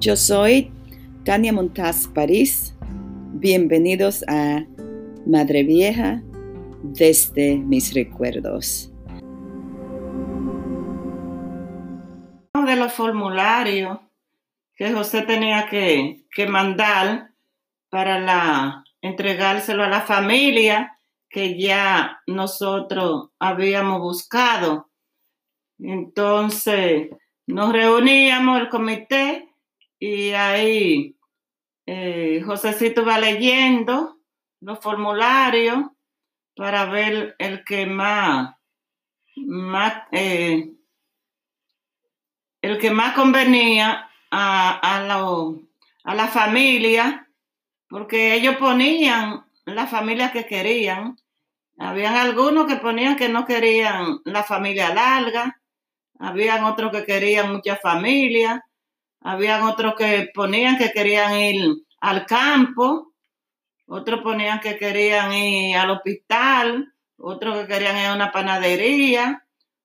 Yo soy Tania Montaz París. Bienvenidos a Madre Vieja desde mis recuerdos. De los formularios que José tenía que, que mandar para la, entregárselo a la familia que ya nosotros habíamos buscado. Entonces nos reuníamos el comité y ahí eh, Josécito va leyendo los formularios para ver el que más, más eh, el que más convenía a, a, a la familia, porque ellos ponían la familia que querían. Habían algunos que ponían que no querían la familia larga, habían otros que querían mucha familia, habían otros que ponían que querían ir al campo, otros ponían que querían ir al hospital, otros que querían ir a una panadería,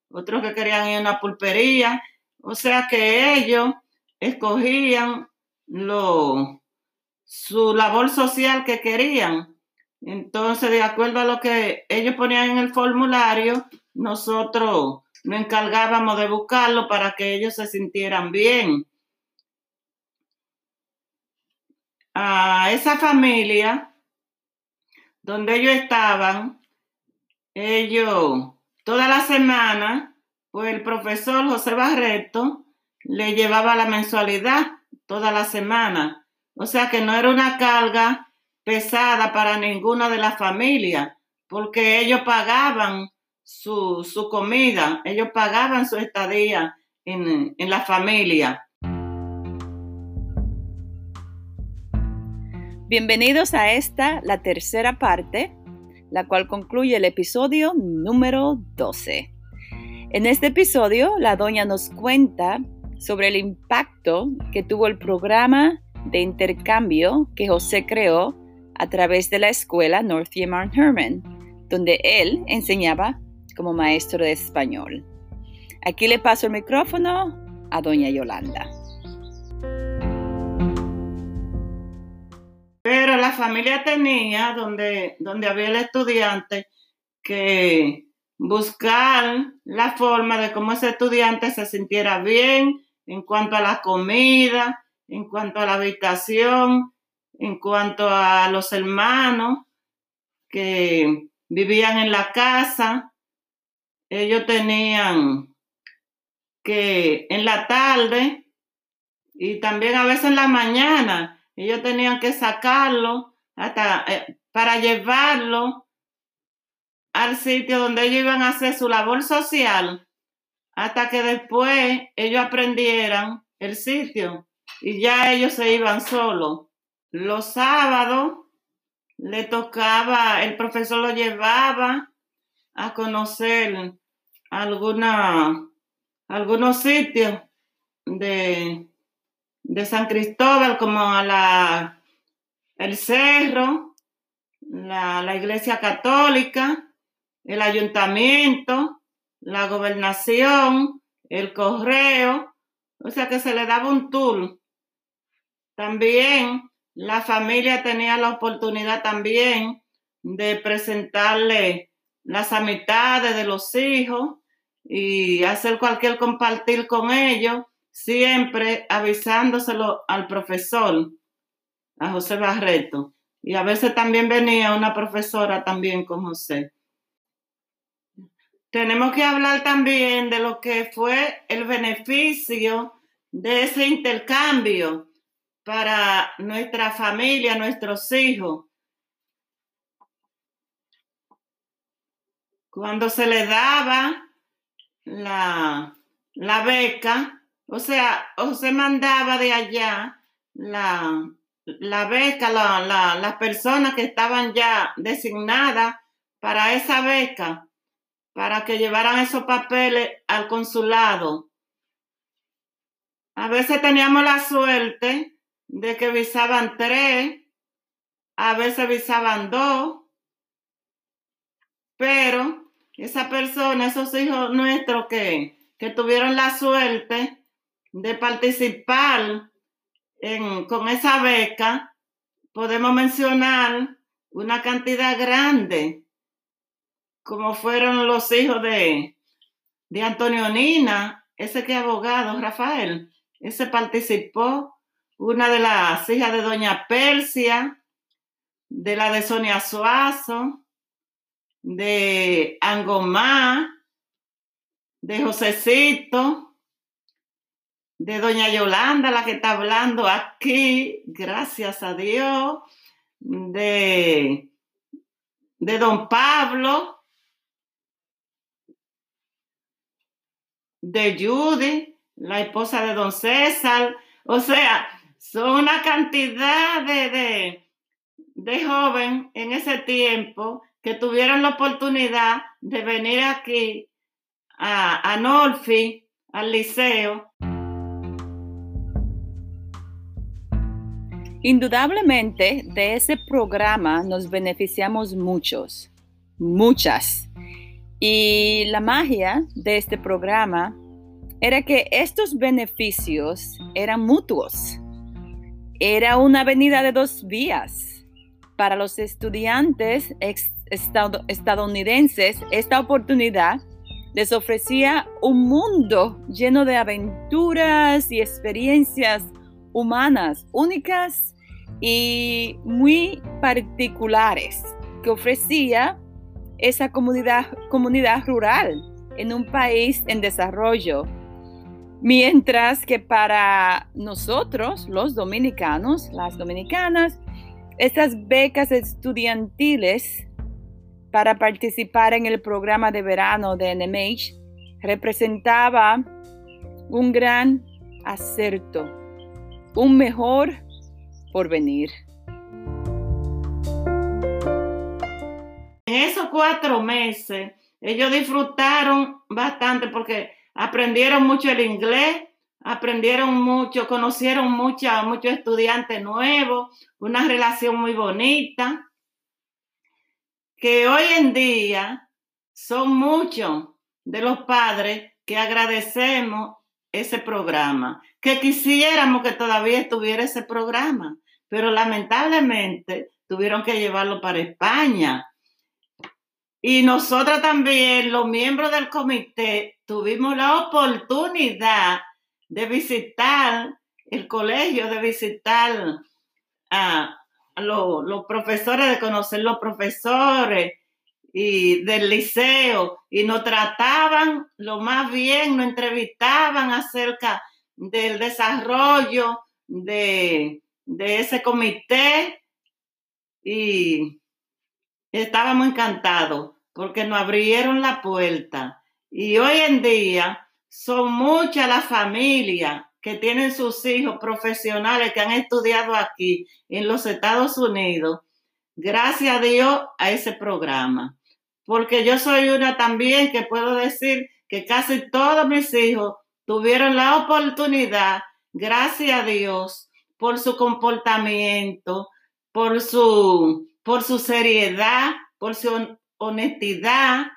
otros que querían ir a una pulpería. O sea que ellos escogían lo, su labor social que querían. Entonces, de acuerdo a lo que ellos ponían en el formulario, nosotros nos encargábamos de buscarlo para que ellos se sintieran bien. A esa familia donde ellos estaban, ellos toda la semana, pues el profesor José Barreto le llevaba la mensualidad toda la semana. O sea que no era una carga pesada para ninguna de las familias, porque ellos pagaban su, su comida, ellos pagaban su estadía en, en la familia. Bienvenidos a esta, la tercera parte, la cual concluye el episodio número 12. En este episodio, la doña nos cuenta sobre el impacto que tuvo el programa de intercambio que José creó a través de la escuela Northie Mount Herman, donde él enseñaba como maestro de español. Aquí le paso el micrófono a doña Yolanda. Familia tenía, donde, donde había el estudiante, que buscar la forma de cómo ese estudiante se sintiera bien en cuanto a la comida, en cuanto a la habitación, en cuanto a los hermanos que vivían en la casa. Ellos tenían que en la tarde y también a veces en la mañana, ellos tenían que sacarlo hasta eh, para llevarlo al sitio donde ellos iban a hacer su labor social hasta que después ellos aprendieran el sitio y ya ellos se iban solos. Los sábados le tocaba, el profesor lo llevaba a conocer alguna, algunos sitios de, de San Cristóbal, como a la, el cerro, la, la iglesia católica, el ayuntamiento, la gobernación, el correo, o sea que se le daba un tour. También la familia tenía la oportunidad también de presentarle las amistades de los hijos y hacer cualquier compartir con ellos, siempre avisándoselo al profesor, a José Barreto. Y a veces también venía una profesora también con José. Tenemos que hablar también de lo que fue el beneficio de ese intercambio para nuestra familia, nuestros hijos. Cuando se le daba la, la beca, o sea, se mandaba de allá la, la beca, la, las personas que estaban ya designadas para esa beca para que llevaran esos papeles al consulado. A veces teníamos la suerte de que visaban tres, a veces visaban dos, pero esa persona, esos hijos nuestros que, que tuvieron la suerte de participar con esa beca podemos mencionar una cantidad grande, como fueron los hijos de, de Antonio Nina, ese que abogado, Rafael, ese participó, una de las hijas de Doña Persia, de la de Sonia Suazo, de Angomá, de Josecito, de Doña Yolanda, la que está hablando aquí, gracias a Dios, de, de Don Pablo, de Judy, la esposa de Don César, o sea, son una cantidad de, de, de joven en ese tiempo que tuvieron la oportunidad de venir aquí a, a Norfi, al liceo. Indudablemente de ese programa nos beneficiamos muchos, muchas. Y la magia de este programa era que estos beneficios eran mutuos. Era una avenida de dos vías. Para los estudiantes estadounidenses, esta oportunidad les ofrecía un mundo lleno de aventuras y experiencias humanas únicas y muy particulares que ofrecía esa comunidad, comunidad rural en un país en desarrollo. Mientras que para nosotros, los dominicanos, las dominicanas, estas becas estudiantiles para participar en el programa de verano de NMH representaba un gran acerto, un mejor porvenir. En esos cuatro meses, ellos disfrutaron bastante porque aprendieron mucho el inglés, aprendieron mucho, conocieron muchos estudiantes nuevos, una relación muy bonita que hoy en día son muchos de los padres que agradecemos ese programa, que quisiéramos que todavía estuviera ese programa, pero lamentablemente tuvieron que llevarlo para España. Y nosotros también, los miembros del comité, tuvimos la oportunidad de visitar el colegio, de visitar a, los, profesores, de conocer los profesores y del liceo y nos trataban lo más bien, nos entrevistaban acerca del desarrollo de, de ese comité y estábamos encantados porque nos abrieron la puerta. Y hoy en día son muchas las familias que tienen sus hijos profesionales que han estudiado aquí en los Estados Unidos, gracias a Dios a ese programa. Porque yo soy una también que puedo decir que casi todos mis hijos tuvieron la oportunidad, gracias a Dios, por su comportamiento, por su, por su seriedad, por su honestidad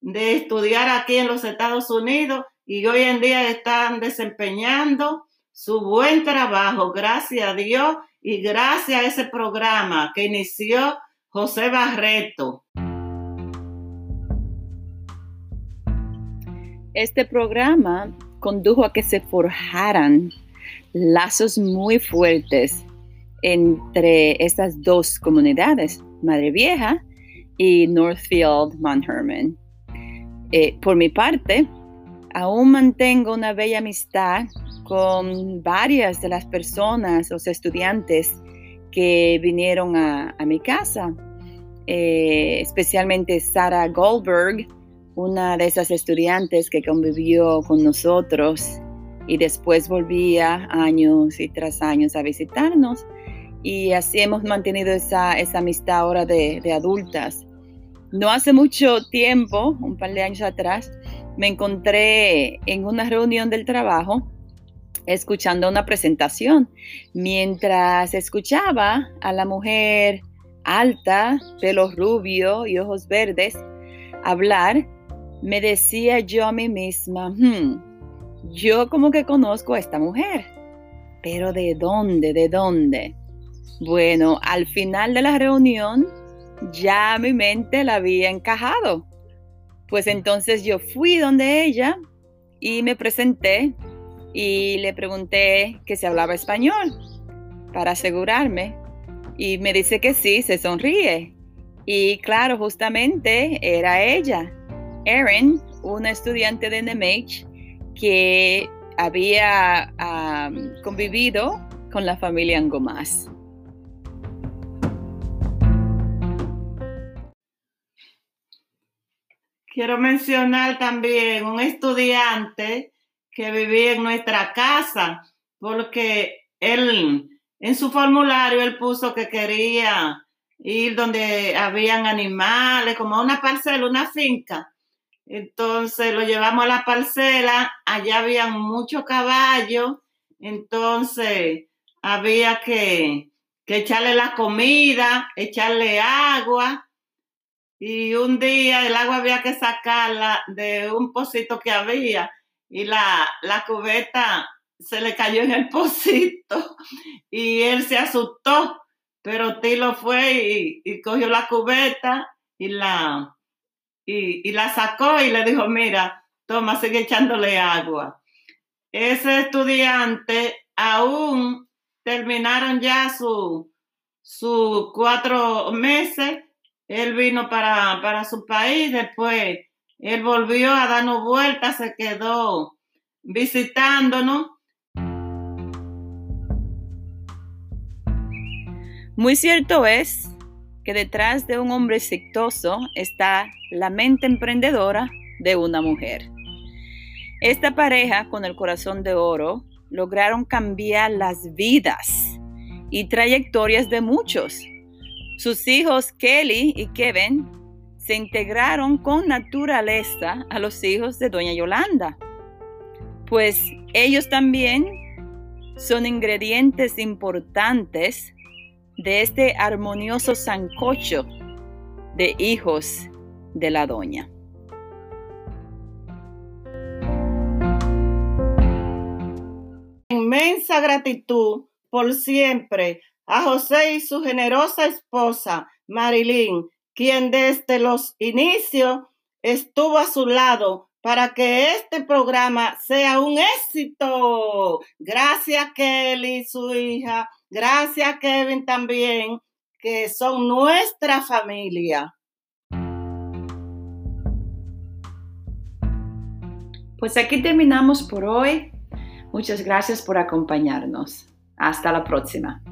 de estudiar aquí en los Estados Unidos y hoy en día están desempeñando su buen trabajo, gracias a Dios y gracias a ese programa que inició José Barreto. Este programa condujo a que se forjaran lazos muy fuertes entre estas dos comunidades, Madre Vieja y Northfield, Mount Herman. Eh, por mi parte, aún mantengo una bella amistad con varias de las personas, los estudiantes que vinieron a, mi casa, eh, especialmente Sara Goldberg, una de esas estudiantes que convivió con nosotros y después volvía años y tras años a visitarnos. Y así hemos mantenido esa, amistad ahora de, de adultas. No hace mucho tiempo, un par de años atrás, me encontré en una reunión del trabajo escuchando una presentación. Mientras escuchaba a la mujer alta, pelo rubio y ojos verdes hablar, me decía yo a mí misma, hmm, yo como que conozco a esta mujer. Pero ¿de dónde? ¿De dónde? Bueno, al final de la reunión ya mi mente la había encajado. Pues entonces yo fui donde ella y me presenté y le pregunté que se hablaba español para asegurarme. Y me dice que sí, se sonríe. Y claro, justamente era ella, Erin, una estudiante de NMH que había convivido con la familia Angomás. Quiero mencionar también un estudiante que vivía en nuestra casa, porque él en su formulario él puso que quería ir donde habían animales, como una parcela, una finca. Entonces lo llevamos a la parcela, allá había muchos caballos, entonces había que, echarle la comida, echarle agua, y un día el agua había que sacarla de un pocito que había y la, la cubeta se le cayó en el pocito y él se asustó, pero Tilo fue y, cogió la cubeta y la, y, la sacó y le dijo, mira, toma, sigue echándole agua. Ese estudiante aún terminaron ya sus su cuatro meses, él vino para, para su país, después él volvió a darnos vueltas, se quedó visitándonos Muy cierto es que detrás de un hombre exitoso está la mente emprendedora de una mujer. Esta pareja con el corazón de oro lograron cambiar las vidas y trayectorias de muchos. Sus hijos Kelly y Kevin se integraron con naturaleza a los hijos de doña Yolanda, pues ellos también son ingredientes importantes de este armonioso sancocho de hijos de la doña. Inmensa gratitud por siempre a José y su generosa esposa, Marilyn, quien desde los inicios estuvo a su lado para que este programa sea un éxito. Gracias, Kelly, su hija, Gracias, Kevin, también, que son nuestra familia. Pues aquí terminamos por hoy. Muchas gracias por acompañarnos. Hasta la próxima.